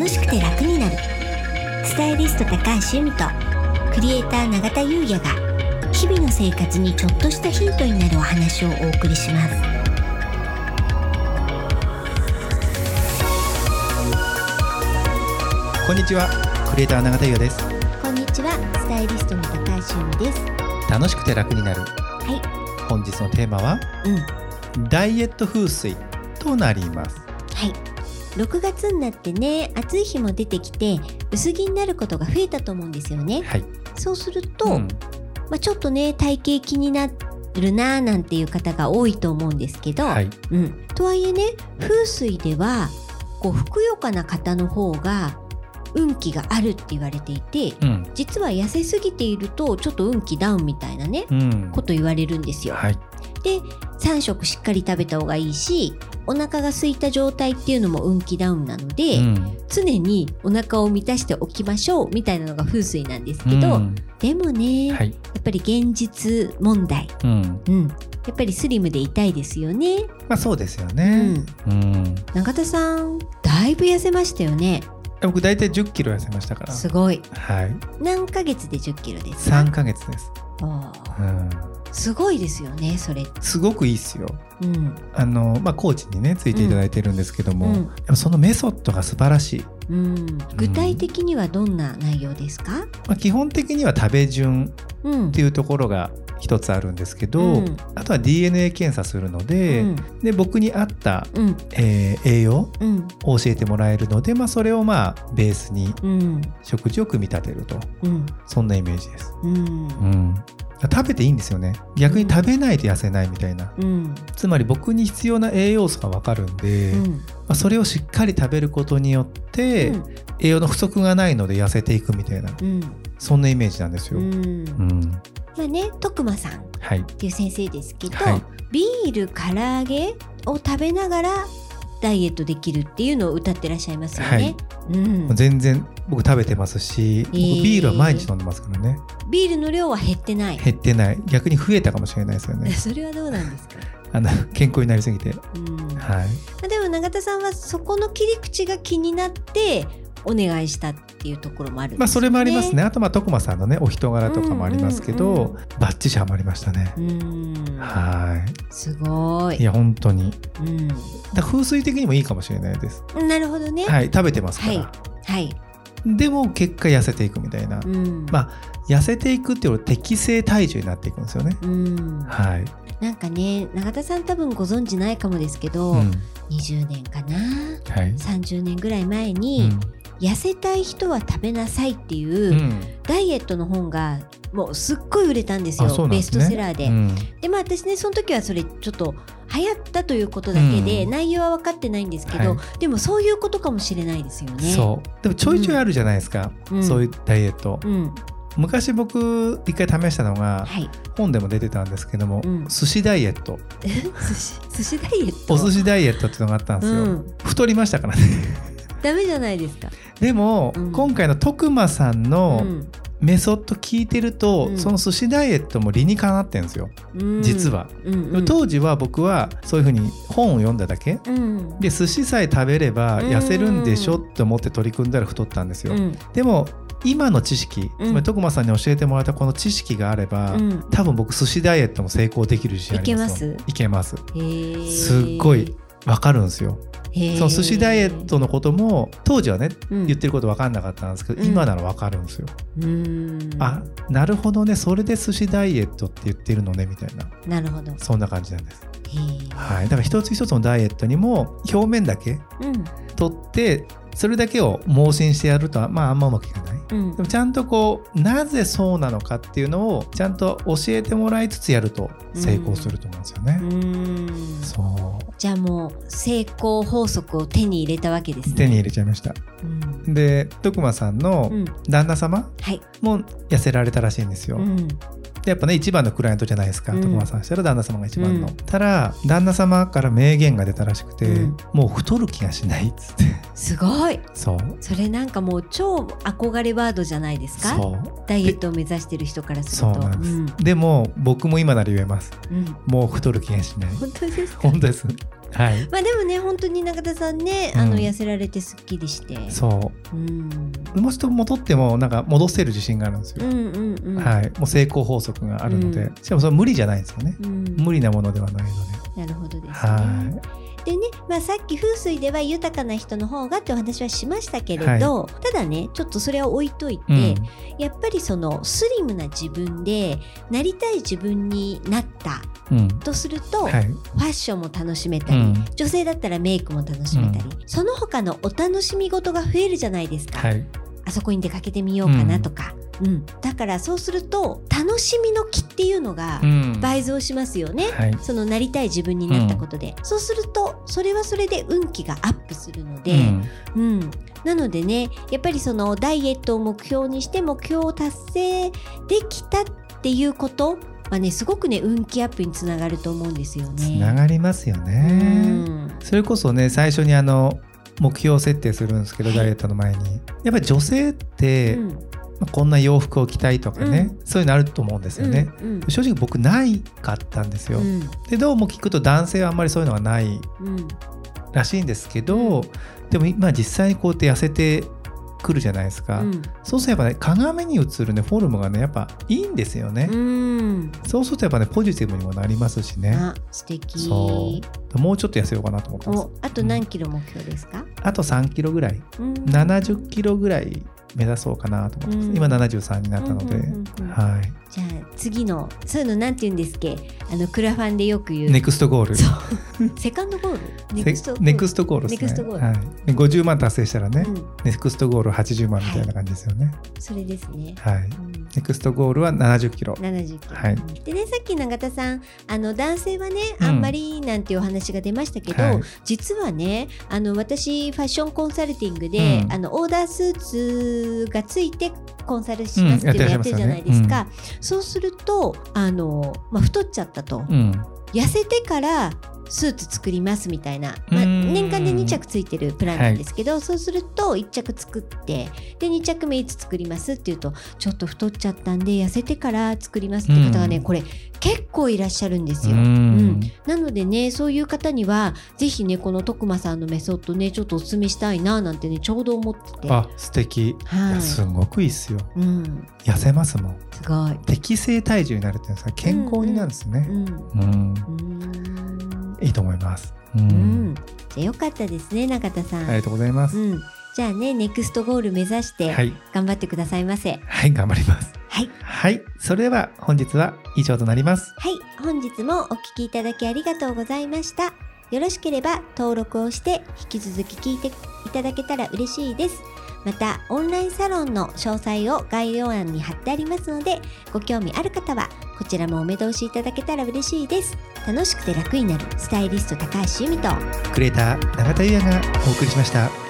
楽しくて楽になる。スタイリスト高橋由美とクリエイター永田優也が日々の生活にちょっとしたヒントになるお話をお送りします。こんにちはクリエイター永田優也です。こんにちはスタイリストの高橋由美です。楽しくて楽になる。はい。本日のテーマはうん。ダイエット風水となります。はい6月になってね暑い日も出てきて薄着になることが増えたと思うんですよね。はい。そうすると、うん。まあ、ちょっとね体型気になるなーなんていう方が多いと思うんですけど、はい。うん、とはいえね風水ではこうふくよかな方の方が運気があるって言われていてうん。実は痩せすぎているとちょっと運気ダウンみたいなねうん。こと言われるんですよ。はいで3食しっかり食べた方がいいしお腹が空いた状態っていうのも運気ダウンなので、うん。常にお腹を満たしておきましょうみたいなのが風水なんですけど、うん。でもね、はい。やっぱり現実問題、うん。うん、やっぱりスリムでいたいですよね。まあそうですよね。うん。永田さんだいぶ痩せましたよね。僕大体10キロ痩せましたから。すごい。はい。何ヶ月で1 0キロですか？3ヶ月です。あー。うんすごいですよねそれ。すごくいいっすよ。うん。あのまあコーチにねついていただいてるんですけども、うん。そのメソッドが素晴らしい、うん、具体的にはどんな内容ですか、まあ、基本的には食べ順うん。っていうところが一つあるんですけど、うん。あとは DNA 検査するので,、うん。で僕に合った、うん。えー栄養うん。を教えてもらえるので、まあ、それをまあベースにうん。食事を組み立てると。うん。そんなイメージです、うん。うん、食べていいんですよね。逆に食べないと痩せないみたいな。うん。つまり僕に必要な栄養素が分かるんで、まうん。あ、それをしっかり食べることによって、栄養の不足がないので痩せていくみたいな。うん。そんなイメージなんですよ、ううん。んまあね徳間さんっはいてい。う先生ですけど、はい。ビール唐揚げを食べながらダイエットできるっていうのを歌ってらっしゃいますよね。はいうん、全然僕食べてますし、僕えービールは毎日飲んでますからね。ビールの量は減ってない。減ってない。逆に増えたかもしれないですよね。それはどうなんですか？あの健康になりすぎて。うん、まはい。あでも永田さんはそこの切り口が気になってお願いしたっていうところもあるね。まあそれもありますねあとまあ徳間さんのねお人柄とかもありますけど、うんうんうんバッチシハマりましたね、うん。はすごい。いいや本当にうん。だ風水的にもいいかもしれないですなるほどね。はい食べてますから、はい。はい。でも結果痩せていくみたいな、うん。まあ痩せていくっていうのは適正体重になっていくんですよね、うん。はい、なんかね永田さん多分ご存知ないかもですけど、うん20年かな？はい30年ぐらい前うに、ん痩せたい人は食べなさいっていう、うん。ダイエットの本がもうすっごい売れたんですよあそうなんベストセラーで。うん。でまあ私ねその時はそれちょっと流行ったということだけで、うん。内容は分かってないんですけど、はい。でもそういうことかもしれないですよね。そう。でもちょいちょいあるじゃないですか、うん。そういうダイエット、うん、昔僕一回試したのがはい。本でも出てたんですけども、うん。寿司ダイエット。寿司？寿司ダイエット？お寿司ダイエットっていうのがあったんですよ、うん。太りましたからねダメじゃないですか。でも、うん。今回の徳間さんうのん。メソッド聞いてると、うん。その寿司ダイエットも理にかなってるんですよ、うん。実は。うんうん。当時は僕はそういうふうに本を読んだだけ。うん。で寿司さえ食べれば痩せるんでしょうんって思って取り組んだら太ったんですよ、うん。でも今の知識、うん。つまり徳間さんに教えてもらったこの知識があれば、うん。多分僕寿司ダイエットも成功できる自信ありますよ。いけます？いけます。すっごいわかるんですよその寿司ダイエットのことも当時はね、うん。言ってること分かんなかったんですけど、うん。今なら分かるんですよ、うん。あなるほどねそれで寿司ダイエットって言ってるのねみたいな。なるほど。へそんな感じなんです。ー。はい。だから一つ一つのダイエットにも表面だけうん。取ってそれだけを盲信してやるとはまああんまうまくいかない。うん。でもちゃんとこうなぜそうなのかっていうのをちゃんと教えてもらいつつやると成功すると思うんですよね。うんじゃあもう成功法則を手に入れたわけですね。手に入れちゃいました。うんで徳間さんのうん旦那様はい。も痩せられたらしいんですよ。うんでやっぱね一番のクライアントじゃないですか、うん。徳間さん。したら旦那様が一番の。うん。ただ旦那様から名言が出たらしくて、うんもう太る気がしないっつって。すごい。そう。それなんかもう超憧れワードじゃないですか？ダイエットを目指してる人からすると。そうなん。でも僕も今なら言えます。うん。もう太る気がしない。本当ですか？本当ですはい。まあでもね本当に中田さんね、あのうん痩せられてすっきりして。そう。うん。うもう一度戻ってもなんか戻せる自信があるんですよ、うんうんうん。はい。もう成功法則があるので、うん。しかもそれは無理じゃないんですよね、うん。無理なものではないので、なるほどですね。はでね、まあ、さっき風水では豊かな人の方がってお話はしましたけれど、ただねちょっとそれは置いといて、い、やっぱりそのスリムな自分でなりたい自分になったうん。うんとすると、はい。ファッションも楽しめたり、うん。女性だったらメイクも楽しめたり、その他のお楽しみ事が増えるじゃないですか、はいあそこに出かけてみようかなとか、うん。だからそうすると楽しみの気っていうのがうん。倍増しますよね。はい。そのなりたい自分になったことで、そうするとそれはそれで運気がアップするので、うん。うん。なのでねやっぱりそのダイエットを目標にして目標を達成できたっていうことはねすごくね運気アップにつながると思うんですよね。つながりますよね、うん。それこそね最初にあの目標設定するんですけど、はい。ダイエットの前に。やっぱり女性って、うん。まあこんな洋服を着たいとかね、そういうのあると思うんですよね、うん正直僕ないかったんですよ、うん。でどうも聞くと男性はあんまりそういうのはないうん。らしいんですけど、うんでも今実際にこうやって痩せてくるじゃないですか、うん。そうすればね鏡に映るねフォルムがねやっぱいいんですよね、うん。そうするとやっぱねポジティブにもなりますしね。あ素敵。そう。もうちょっと痩せようかなと思ってます。おあと何キロ目標ですか、あと3キロぐらい。うん。70キロぐらい目指そうかなと思ってます、うん。今73になったので、うんうんうんうん。はい。じゃあ次のそういうのなんて言うんですっけ？あのクラファンでよく言う、ネクストゴール。そうセカンドゴール？ネクストゴール？ネクストゴールですね。ネクストゴール。はい、で50万達成したらね、うん。ネクストゴール80万みたいな感じですよね。それですね、はい、うん。ネクストゴールは70キロ。70キロ、はい。でねさっき永田さんあの男性はねうん。あんまりなんていうお話が出ましたけど、はい。実はねあの私ファッションコンサルティングで、うん。あのオーダースーツがついてコンサルしますっていうのうんやってるじゃないですやか、そうするとあの、まあ、太っちゃったと、うん。痩せてからスーツ作りますみたいな、まあ、うん年間で2着ついてるプランなんですけど、そうすると1着作ってで2着目いつ作りますっていうとちょっと太っちゃったんで痩せてから作りますって方がね、うん。これ結構いらっしゃるんですよ。うん。うん。なのでねそういう方にはぜひねこの徳間さんのメソッドねちょっとお勧めしたいななんてねちょうど思ってて。あ素敵、いはい。やすごくいいっすよ。うん、痩せますもん。すごい。適正体重になるっていうんですか健康になるんですね。うん、うん、うん、いいと思います。うん、うん、じゃあよかったですね中田さん。ありがとうございます、うん、じゃあねネクストゴール目指してはい。頑張ってくださいませ。はい頑張ります。はい、はい。それでは本日は以上となります。はい、本日もお聞きいただきありがとうございました。よろしければ登録をして引き続き聞いていただけたら嬉しいです。またオンラインサロンの詳細を概要欄に貼ってありますのでご興味ある方はこちらもお目通しいただけたら嬉しいです。楽しくて楽になるスタイリスト高橋由美とクリエイター永田優也がお送りしました。